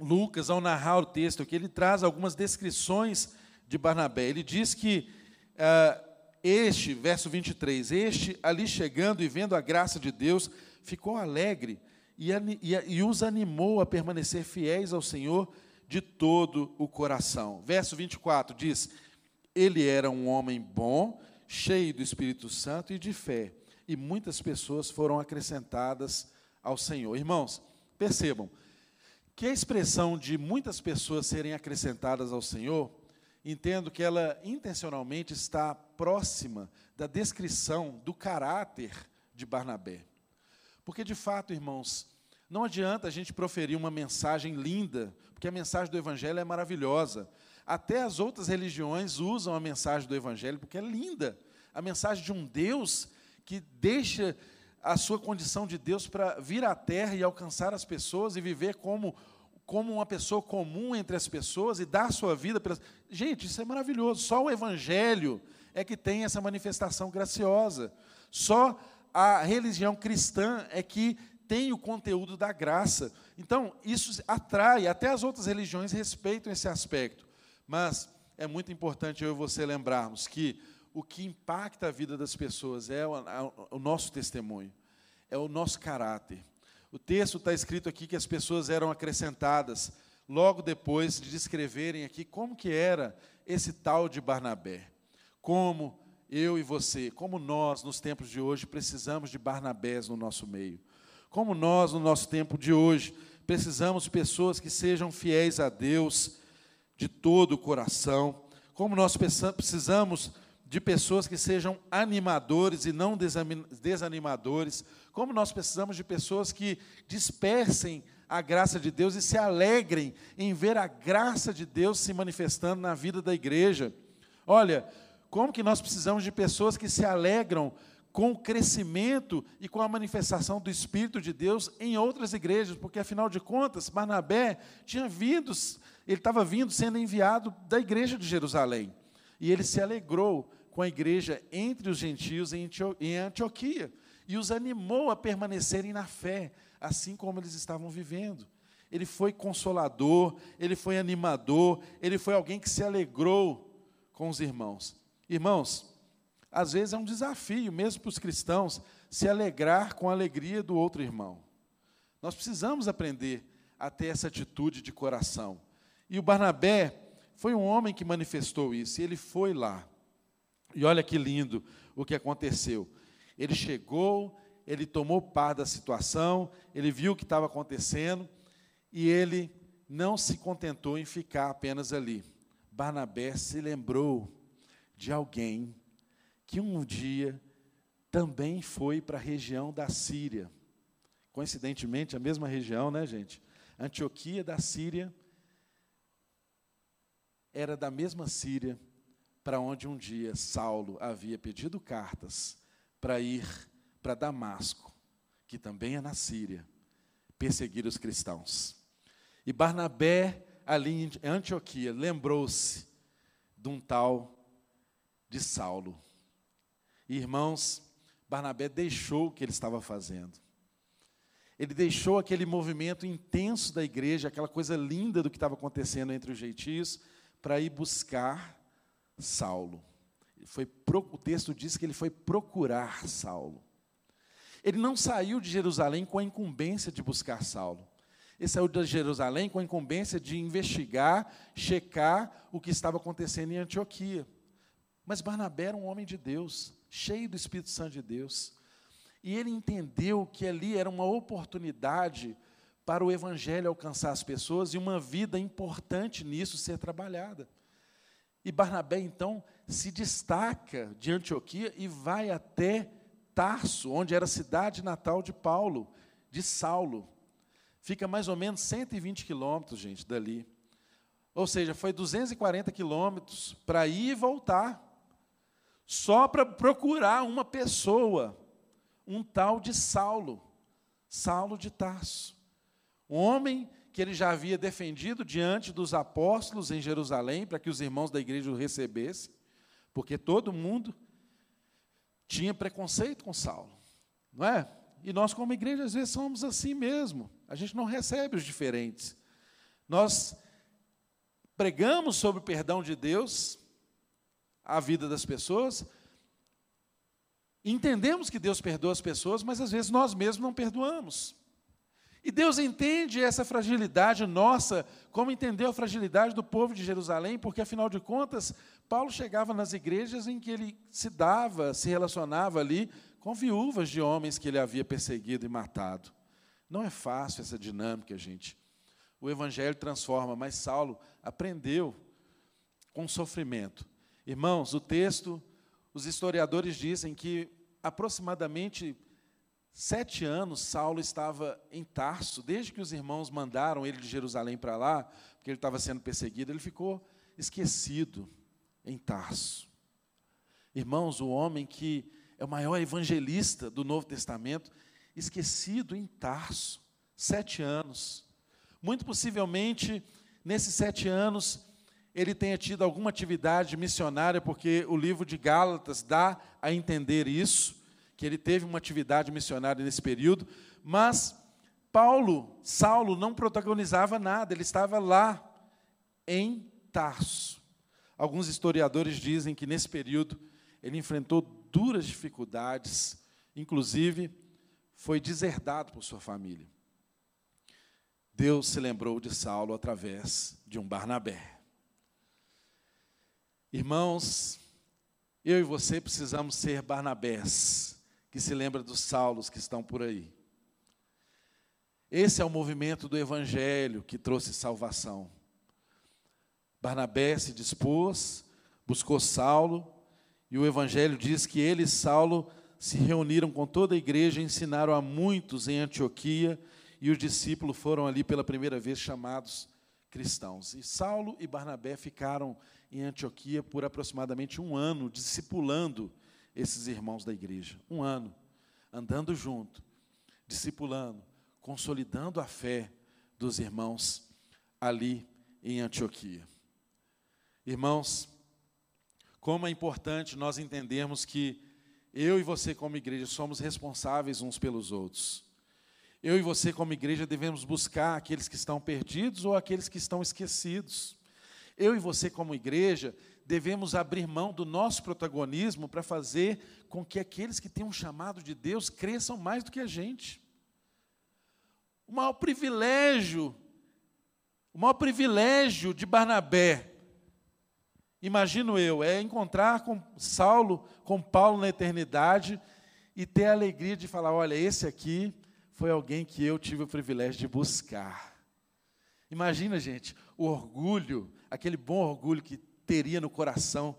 Lucas, ao narrar o texto aqui, ele traz algumas descrições de Barnabé. Ele diz que uh, este, verso 23, este ali chegando e vendo a graça de Deus, ficou alegre e, e, e os animou a permanecer fiéis ao Senhor de todo o coração. Verso 24 diz: Ele era um homem bom, cheio do Espírito Santo e de fé, e muitas pessoas foram acrescentadas ao Senhor. Irmãos, percebam, que a expressão de muitas pessoas serem acrescentadas ao Senhor, entendo que ela intencionalmente está próxima da descrição do caráter de Barnabé. Porque, de fato, irmãos, não adianta a gente proferir uma mensagem linda, porque a mensagem do Evangelho é maravilhosa. Até as outras religiões usam a mensagem do Evangelho porque é linda. A mensagem de um Deus que deixa a sua condição de Deus para vir à terra e alcançar as pessoas e viver como como uma pessoa comum entre as pessoas e dar sua vida pelas. Gente, isso é maravilhoso. Só o Evangelho é que tem essa manifestação graciosa. Só a religião cristã é que tem o conteúdo da graça. Então, isso atrai, até as outras religiões respeitam esse aspecto. Mas é muito importante eu e você lembrarmos que o que impacta a vida das pessoas é o, o nosso testemunho, é o nosso caráter. O texto está escrito aqui que as pessoas eram acrescentadas logo depois de descreverem aqui como que era esse tal de Barnabé. Como eu e você, como nós nos tempos de hoje precisamos de Barnabés no nosso meio. Como nós no nosso tempo de hoje precisamos de pessoas que sejam fiéis a Deus de todo o coração. Como nós precisamos de pessoas que sejam animadores e não desanimadores, como nós precisamos de pessoas que dispersem a graça de Deus e se alegrem em ver a graça de Deus se manifestando na vida da igreja. Olha, como que nós precisamos de pessoas que se alegram com o crescimento e com a manifestação do Espírito de Deus em outras igrejas, porque afinal de contas, Barnabé tinha vindo, ele estava vindo sendo enviado da igreja de Jerusalém. E ele se alegrou com a igreja entre os gentios em Antioquia e os animou a permanecerem na fé, assim como eles estavam vivendo. Ele foi consolador, ele foi animador, ele foi alguém que se alegrou com os irmãos. Irmãos, às vezes é um desafio, mesmo para os cristãos, se alegrar com a alegria do outro irmão. Nós precisamos aprender a ter essa atitude de coração. E o Barnabé foi um homem que manifestou isso, ele foi lá. E olha que lindo o que aconteceu. Ele chegou, ele tomou par da situação, ele viu o que estava acontecendo e ele não se contentou em ficar apenas ali. Barnabé se lembrou de alguém que um dia também foi para a região da Síria. Coincidentemente, a mesma região, né, gente? Antioquia da Síria era da mesma Síria para onde um dia Saulo havia pedido cartas para ir para Damasco, que também é na Síria, perseguir os cristãos. E Barnabé, ali em Antioquia, lembrou-se de um tal de Saulo. Irmãos, Barnabé deixou o que ele estava fazendo. Ele deixou aquele movimento intenso da igreja, aquela coisa linda do que estava acontecendo entre os gentios, para ir buscar Saulo. Foi, o texto diz que ele foi procurar Saulo. Ele não saiu de Jerusalém com a incumbência de buscar Saulo. Ele saiu de Jerusalém com a incumbência de investigar, checar o que estava acontecendo em Antioquia. Mas Barnabé era um homem de Deus, cheio do Espírito Santo de Deus. E ele entendeu que ali era uma oportunidade para o Evangelho alcançar as pessoas e uma vida importante nisso ser trabalhada. E Barnabé, então, se destaca de Antioquia e vai até Tarso, onde era a cidade natal de Paulo, de Saulo. Fica mais ou menos 120 quilômetros, gente, dali. Ou seja, foi 240 quilômetros para ir e voltar, só para procurar uma pessoa, um tal de Saulo, Saulo de Tarso. Um homem que ele já havia defendido diante dos apóstolos em Jerusalém, para que os irmãos da igreja o recebessem, porque todo mundo tinha preconceito com Saulo, não é? E nós, como igreja, às vezes somos assim mesmo, a gente não recebe os diferentes. Nós pregamos sobre o perdão de Deus, a vida das pessoas, entendemos que Deus perdoa as pessoas, mas às vezes nós mesmos não perdoamos. E Deus entende essa fragilidade nossa, como entendeu a fragilidade do povo de Jerusalém, porque afinal de contas, Paulo chegava nas igrejas em que ele se dava, se relacionava ali com viúvas de homens que ele havia perseguido e matado. Não é fácil essa dinâmica, gente. O evangelho transforma, mas Saulo aprendeu com sofrimento. Irmãos, o texto, os historiadores dizem que aproximadamente Sete anos Saulo estava em Tarso, desde que os irmãos mandaram ele de Jerusalém para lá, porque ele estava sendo perseguido, ele ficou esquecido em Tarso. Irmãos, o homem que é o maior evangelista do Novo Testamento, esquecido em Tarso, sete anos. Muito possivelmente, nesses sete anos, ele tenha tido alguma atividade missionária, porque o livro de Gálatas dá a entender isso, que ele teve uma atividade missionária nesse período, mas Paulo, Saulo, não protagonizava nada, ele estava lá em Tarso. Alguns historiadores dizem que nesse período ele enfrentou duras dificuldades, inclusive foi deserdado por sua família. Deus se lembrou de Saulo através de um Barnabé. Irmãos, eu e você precisamos ser Barnabés, que se lembra dos Saulos que estão por aí. Esse é o movimento do Evangelho que trouxe salvação. Barnabé se dispôs, buscou Saulo, e o Evangelho diz que ele e Saulo se reuniram com toda a igreja, ensinaram a muitos em Antioquia, e os discípulos foram ali pela primeira vez chamados cristãos. E Saulo e Barnabé ficaram em Antioquia por aproximadamente um ano, discipulando esses irmãos da igreja. Um ano, andando junto, discipulando, consolidando a fé dos irmãos ali em Antioquia. Irmãos, como é importante nós entendermos que eu e você, como igreja, somos responsáveis uns pelos outros. Eu e você, como igreja, devemos buscar aqueles que estão perdidos ou aqueles que estão esquecidos. Eu e você, como igreja, devemos abrir mão do nosso protagonismo para fazer com que aqueles que têm um chamado de Deus cresçam mais do que a gente. O maior privilégio, o maior privilégio de Barnabé, imagino eu, é encontrar com Saulo, com Paulo na eternidade e ter a alegria de falar: olha, esse aqui foi alguém que eu tive o privilégio de buscar. Imagina, gente, o orgulho, aquele bom orgulho que teria no coração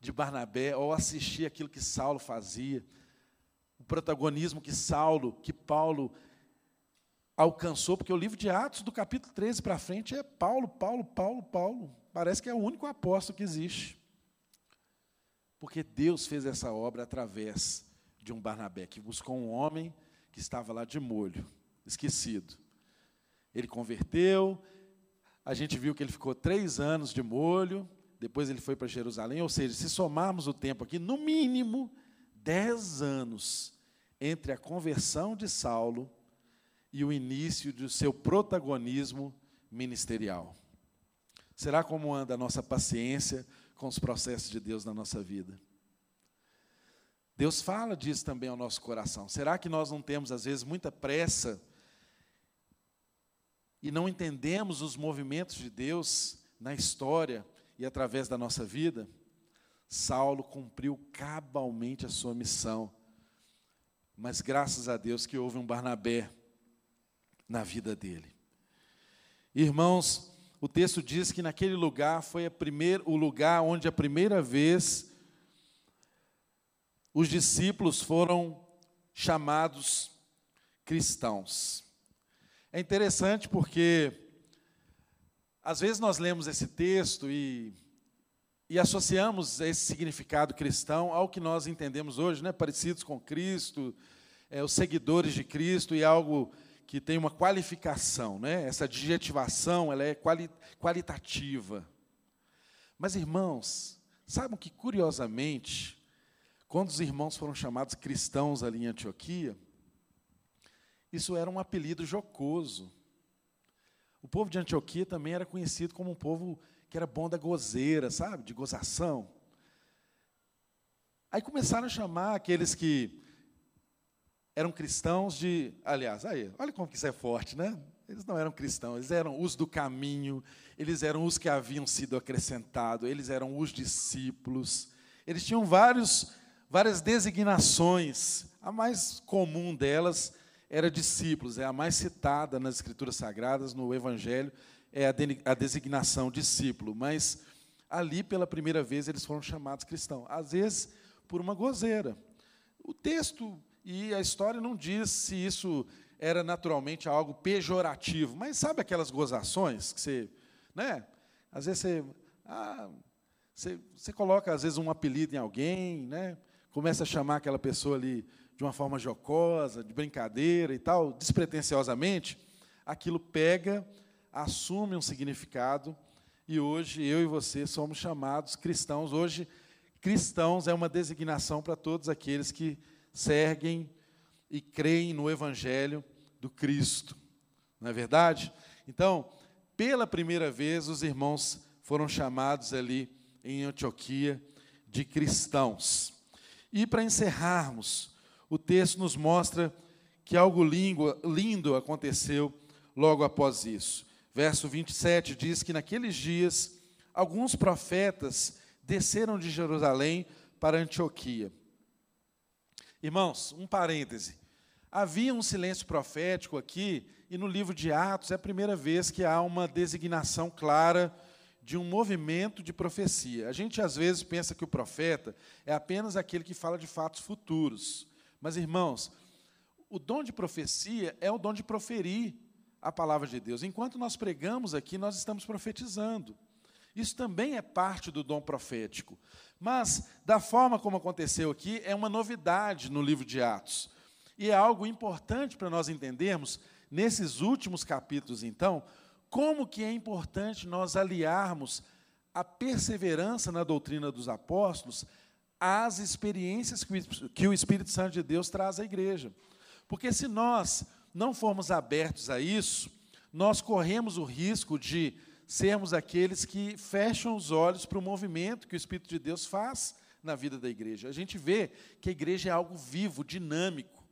de Barnabé ao assistir aquilo que Saulo fazia, o protagonismo que Saulo, que Paulo alcançou, porque o livro de Atos, do capítulo 13 para frente, é Paulo, Paulo, Paulo, Paulo. Parece que é o único apóstolo que existe. Porque Deus fez essa obra através de um Barnabé, que buscou um homem que estava lá de molho, esquecido. Ele converteu, a gente viu que ele ficou três anos de molho, depois ele foi para Jerusalém, ou seja, se somarmos o tempo aqui, no mínimo dez anos entre a conversão de Saulo e o início do seu protagonismo ministerial. Será como anda a nossa paciência com os processos de Deus na nossa vida? Deus fala disso também ao nosso coração. Será que nós não temos, às vezes, muita pressa e não entendemos os movimentos de Deus na história e através da nossa vida? Saulo cumpriu cabalmente a sua missão, mas graças a Deus que houve um Barnabé na vida dele. Irmãos, o texto diz que naquele lugar foi primeir, o lugar onde a primeira vez os discípulos foram chamados cristãos. É interessante porque às vezes nós lemos esse texto e, e associamos esse significado cristão ao que nós entendemos hoje, né? parecidos com Cristo, é, os seguidores de Cristo e algo que tem uma qualificação, né? Essa adjetivação, ela é quali qualitativa. Mas irmãos, sabem que curiosamente, quando os irmãos foram chamados cristãos ali em Antioquia, isso era um apelido jocoso. O povo de Antioquia também era conhecido como um povo que era bom da gozeira, sabe? De gozação. Aí começaram a chamar aqueles que eram cristãos de. Aliás, aí, olha como que isso é forte, né? Eles não eram cristãos, eles eram os do caminho, eles eram os que haviam sido acrescentados, eles eram os discípulos. Eles tinham vários, várias designações. A mais comum delas era discípulos, é a mais citada nas Escrituras Sagradas, no Evangelho, é a, de, a designação discípulo. Mas ali, pela primeira vez, eles foram chamados cristãos. Às vezes, por uma gozeira. O texto e a história não diz se isso era naturalmente algo pejorativo, mas sabe aquelas gozações que você, né? Às vezes você, ah, você, você coloca às vezes um apelido em alguém, né? Começa a chamar aquela pessoa ali de uma forma jocosa, de brincadeira e tal, despretensiosamente, aquilo pega assume um significado e hoje eu e você somos chamados cristãos. Hoje, cristãos é uma designação para todos aqueles que seguem e creem no Evangelho do Cristo. Não é verdade? Então, pela primeira vez, os irmãos foram chamados ali em Antioquia de cristãos. E para encerrarmos, o texto nos mostra que algo lindo aconteceu logo após isso. Verso 27 diz que naqueles dias alguns profetas desceram de Jerusalém para Antioquia. Irmãos, um parêntese. Havia um silêncio profético aqui, e no livro de Atos é a primeira vez que há uma designação clara de um movimento de profecia. A gente às vezes pensa que o profeta é apenas aquele que fala de fatos futuros. Mas, irmãos, o dom de profecia é o dom de proferir a palavra de Deus. Enquanto nós pregamos aqui, nós estamos profetizando. Isso também é parte do dom profético. Mas, da forma como aconteceu aqui, é uma novidade no livro de Atos. E é algo importante para nós entendermos, nesses últimos capítulos, então, como que é importante nós aliarmos a perseverança na doutrina dos apóstolos às experiências que o Espírito Santo de Deus traz à igreja. Porque se nós não formos abertos a isso, nós corremos o risco de sermos aqueles que fecham os olhos para o movimento que o Espírito de Deus faz na vida da igreja. A gente vê que a igreja é algo vivo, dinâmico.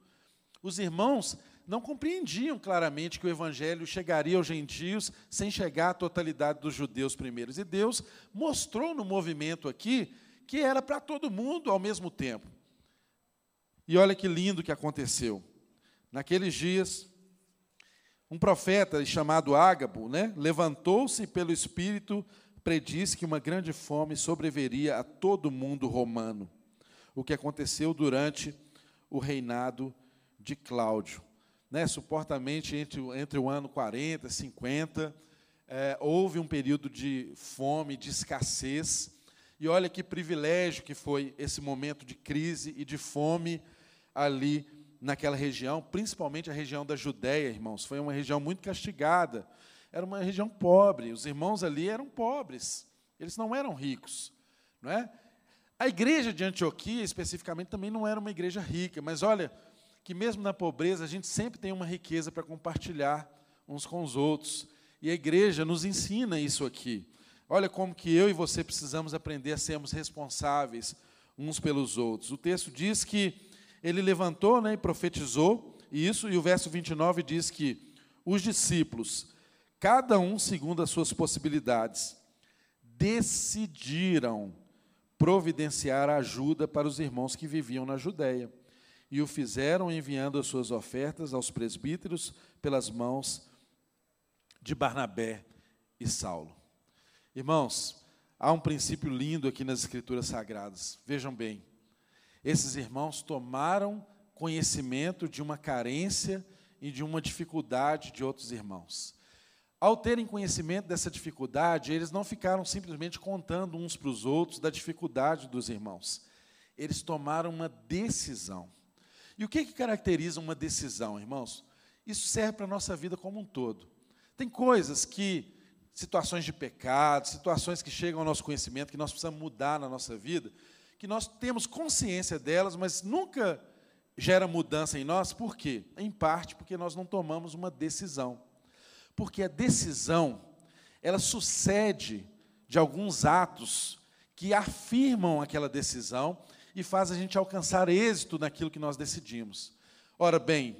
Os irmãos não compreendiam claramente que o evangelho chegaria aos gentios sem chegar à totalidade dos judeus primeiros. E Deus mostrou no movimento aqui que era para todo mundo ao mesmo tempo. E olha que lindo que aconteceu. Naqueles dias, um profeta chamado Ágabo, né, levantou-se pelo Espírito, predisse que uma grande fome sobreveria a todo mundo romano, o que aconteceu durante o reinado de Cláudio. Né, suportamente entre, entre o ano 40 e 50, é, houve um período de fome, de escassez, e olha que privilégio que foi esse momento de crise e de fome ali naquela região, principalmente a região da Judéia, irmãos, foi uma região muito castigada. Era uma região pobre, os irmãos ali eram pobres, eles não eram ricos, não é? A igreja de Antioquia, especificamente, também não era uma igreja rica, mas olha, que mesmo na pobreza a gente sempre tem uma riqueza para compartilhar uns com os outros. E a igreja nos ensina isso aqui. Olha como que eu e você precisamos aprender a sermos responsáveis uns pelos outros. O texto diz que ele levantou né, e profetizou isso, e o verso 29 diz que os discípulos, cada um segundo as suas possibilidades, decidiram providenciar ajuda para os irmãos que viviam na Judéia. E o fizeram enviando as suas ofertas aos presbíteros pelas mãos de Barnabé e Saulo. Irmãos, há um princípio lindo aqui nas Escrituras Sagradas. Vejam bem. Esses irmãos tomaram conhecimento de uma carência e de uma dificuldade de outros irmãos. Ao terem conhecimento dessa dificuldade, eles não ficaram simplesmente contando uns para os outros da dificuldade dos irmãos. Eles tomaram uma decisão. E o que, que caracteriza uma decisão, irmãos? Isso serve para a nossa vida como um todo. Tem coisas que, situações de pecado, situações que chegam ao nosso conhecimento, que nós precisamos mudar na nossa vida, que nós temos consciência delas, mas nunca gera mudança em nós, por quê? Em parte porque nós não tomamos uma decisão. Porque a decisão, ela sucede de alguns atos que afirmam aquela decisão e faz a gente alcançar êxito naquilo que nós decidimos. Ora bem,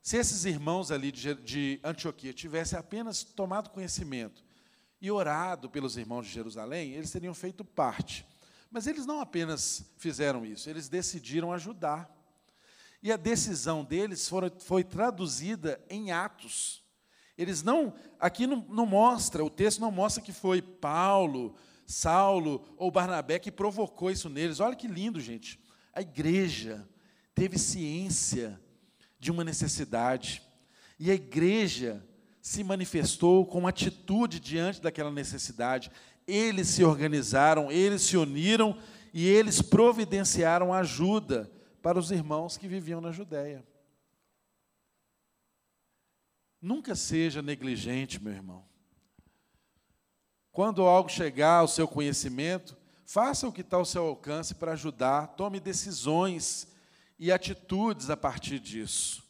se esses irmãos ali de Antioquia tivessem apenas tomado conhecimento e orado pelos irmãos de Jerusalém, eles teriam feito parte mas eles não apenas fizeram isso, eles decidiram ajudar. E a decisão deles foi, foi traduzida em atos. Eles não, aqui não, não mostra, o texto não mostra que foi Paulo, Saulo ou Barnabé que provocou isso neles. Olha que lindo, gente. A igreja teve ciência de uma necessidade. E a igreja se manifestou com atitude diante daquela necessidade eles se organizaram, eles se uniram e eles providenciaram ajuda para os irmãos que viviam na Judéia. Nunca seja negligente, meu irmão. Quando algo chegar ao seu conhecimento, faça o que está ao seu alcance para ajudar, tome decisões e atitudes a partir disso.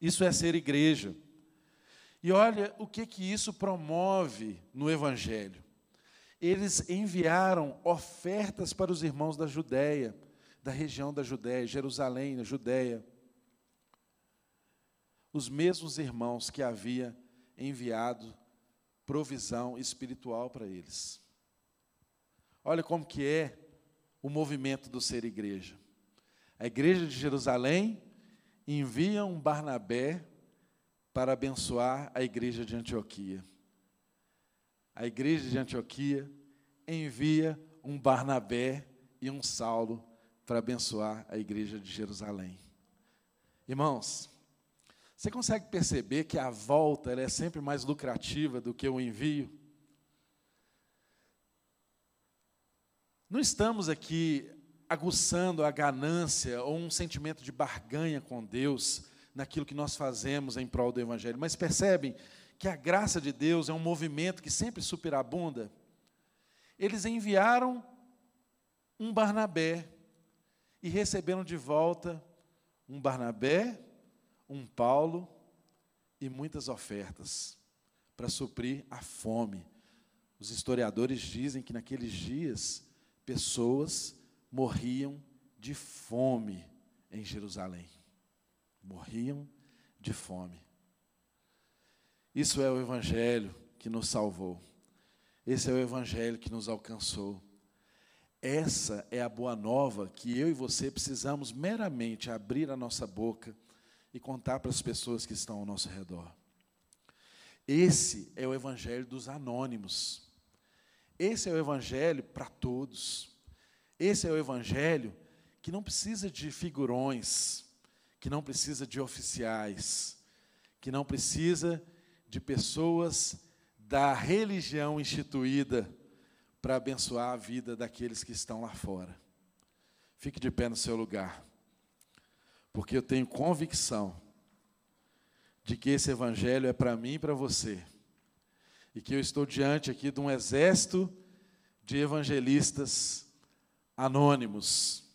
Isso é ser igreja. E olha o que que isso promove no evangelho. Eles enviaram ofertas para os irmãos da Judéia, da região da Judéia, Jerusalém, na Judéia. Os mesmos irmãos que havia enviado provisão espiritual para eles. Olha como que é o movimento do ser igreja. A igreja de Jerusalém envia um Barnabé para abençoar a igreja de Antioquia. A igreja de Antioquia envia um Barnabé e um Saulo para abençoar a igreja de Jerusalém. Irmãos, você consegue perceber que a volta é sempre mais lucrativa do que o envio? Não estamos aqui aguçando a ganância ou um sentimento de barganha com Deus naquilo que nós fazemos em prol do Evangelho, mas percebem que a graça de Deus é um movimento que sempre superabunda. Eles enviaram um Barnabé e receberam de volta um Barnabé, um Paulo e muitas ofertas para suprir a fome. Os historiadores dizem que naqueles dias pessoas morriam de fome em Jerusalém. Morriam de fome. Isso é o Evangelho que nos salvou. Esse é o Evangelho que nos alcançou. Essa é a boa nova que eu e você precisamos meramente abrir a nossa boca e contar para as pessoas que estão ao nosso redor. Esse é o Evangelho dos anônimos. Esse é o Evangelho para todos. Esse é o Evangelho que não precisa de figurões, que não precisa de oficiais, que não precisa de pessoas da religião instituída para abençoar a vida daqueles que estão lá fora. Fique de pé no seu lugar, porque eu tenho convicção de que esse Evangelho é para mim e para você, e que eu estou diante aqui de um exército de evangelistas anônimos,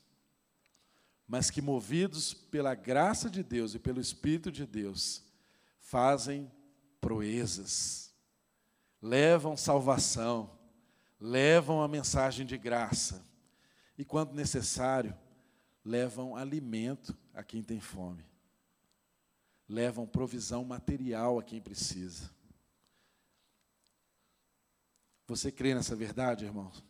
mas que, movidos pela graça de Deus e pelo Espírito de Deus, fazem proezas, levam salvação, levam a mensagem de graça e, quando necessário, levam alimento a quem tem fome, levam provisão material a quem precisa. Você crê nessa verdade, irmãos?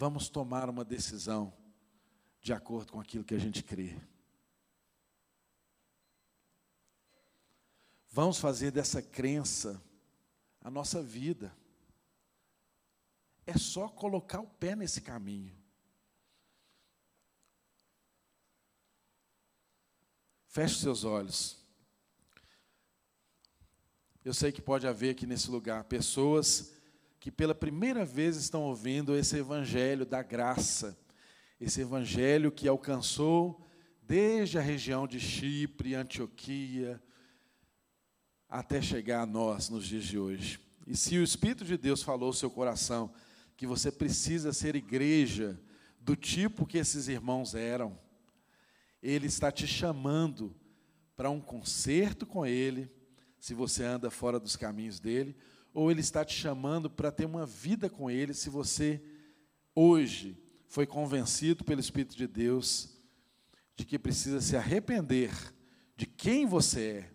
Vamos tomar uma decisão de acordo com aquilo que a gente crê. Vamos fazer dessa crença a nossa vida. É só colocar o pé nesse caminho. Feche seus olhos. Eu sei que pode haver aqui nesse lugar pessoas que pela primeira vez estão ouvindo esse evangelho da graça, esse evangelho que alcançou desde a região de Chipre, Antioquia, até chegar a nós nos dias de hoje. E se o Espírito de Deus falou ao seu coração que você precisa ser igreja do tipo que esses irmãos eram, Ele está te chamando para um concerto com Ele, se você anda fora dos caminhos dele, ou Ele está te chamando para ter uma vida com Ele, se você hoje foi convencido pelo Espírito de Deus de que precisa se arrepender de quem você é.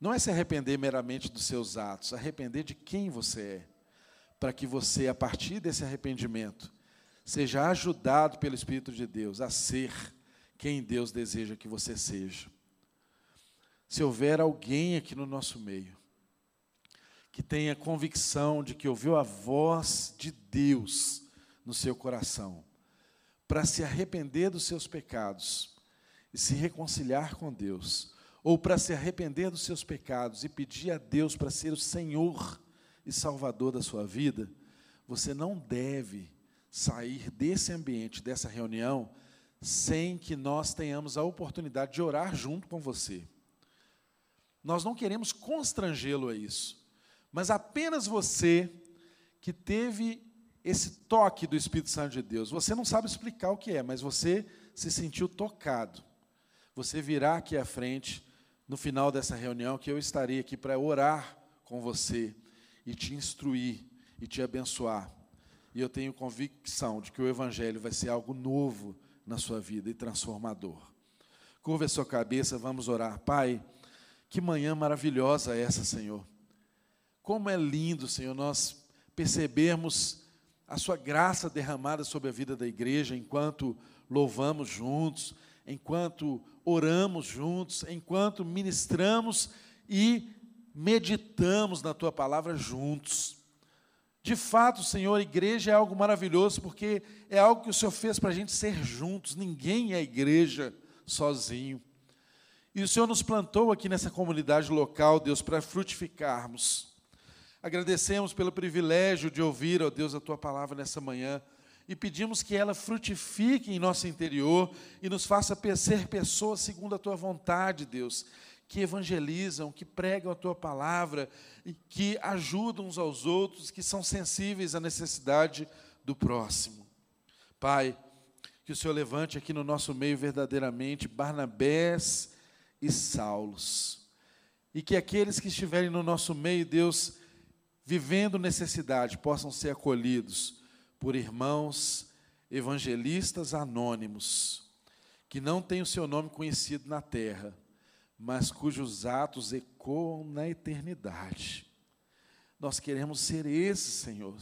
Não é se arrepender meramente dos seus atos, arrepender de quem você é, para que você, a partir desse arrependimento, seja ajudado pelo Espírito de Deus a ser quem Deus deseja que você seja. Se houver alguém aqui no nosso meio que tenha convicção de que ouviu a voz de Deus no seu coração, para se arrepender dos seus pecados e se reconciliar com Deus, ou para se arrepender dos seus pecados e pedir a Deus para ser o Senhor e Salvador da sua vida, você não deve sair desse ambiente, dessa reunião, sem que nós tenhamos a oportunidade de orar junto com você. Nós não queremos constrangê-lo a isso, mas apenas você que teve esse toque do Espírito Santo de Deus. Você não sabe explicar o que é, mas você se sentiu tocado. Você virá aqui à frente no final dessa reunião que eu estarei aqui para orar com você e te instruir e te abençoar. E eu tenho convicção de que o evangelho vai ser algo novo na sua vida e transformador. Curva a sua cabeça, vamos orar. Pai, que manhã maravilhosa é essa, Senhor. Como é lindo, Senhor, nós percebermos a sua graça derramada sobre a vida da igreja enquanto louvamos juntos, enquanto oramos juntos, enquanto ministramos e meditamos na tua palavra juntos. De fato, Senhor, igreja é algo maravilhoso, porque é algo que o Senhor fez para a gente ser juntos. Ninguém é igreja sozinho. E o Senhor nos plantou aqui nessa comunidade local, Deus, para frutificarmos. Agradecemos pelo privilégio de ouvir, ó Deus, a tua palavra nessa manhã e pedimos que ela frutifique em nosso interior e nos faça ser pessoas segundo a tua vontade, Deus, que evangelizam, que pregam a tua palavra e que ajudam uns aos outros, que são sensíveis à necessidade do próximo. Pai, que o Senhor levante aqui no nosso meio verdadeiramente Barnabés e Saulos. E que aqueles que estiverem no nosso meio, Deus, vivendo necessidade, possam ser acolhidos por irmãos evangelistas anônimos, que não têm o seu nome conhecido na terra, mas cujos atos ecoam na eternidade. Nós queremos ser esses, Senhor.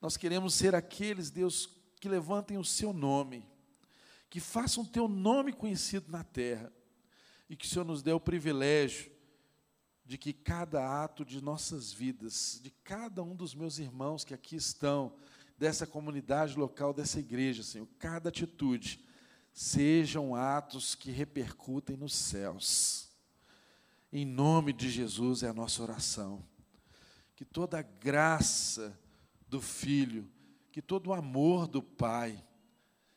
Nós queremos ser aqueles, Deus, que levantem o seu nome, que façam o teu nome conhecido na terra e que o Senhor nos dê o privilégio de que cada ato de nossas vidas, de cada um dos meus irmãos que aqui estão, dessa comunidade local, dessa igreja, Senhor, cada atitude, sejam atos que repercutem nos céus. Em nome de Jesus é a nossa oração. Que toda a graça do Filho, que todo o amor do Pai,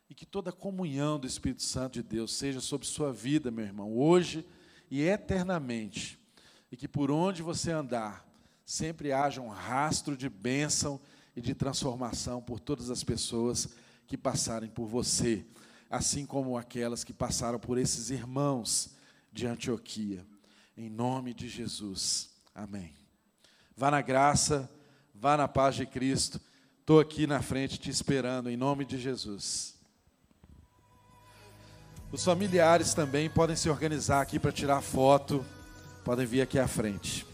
e que toda a comunhão do Espírito Santo de Deus seja sobre sua vida, meu irmão, hoje e eternamente. E que por onde você andar, sempre haja um rastro de bênção e de transformação por todas as pessoas que passarem por você, assim como aquelas que passaram por esses irmãos de Antioquia. Em nome de Jesus. Amém. Vá na graça, vá na paz de Cristo. Estou aqui na frente te esperando, em nome de Jesus. Os familiares também podem se organizar aqui para tirar foto, podem vir aqui à frente.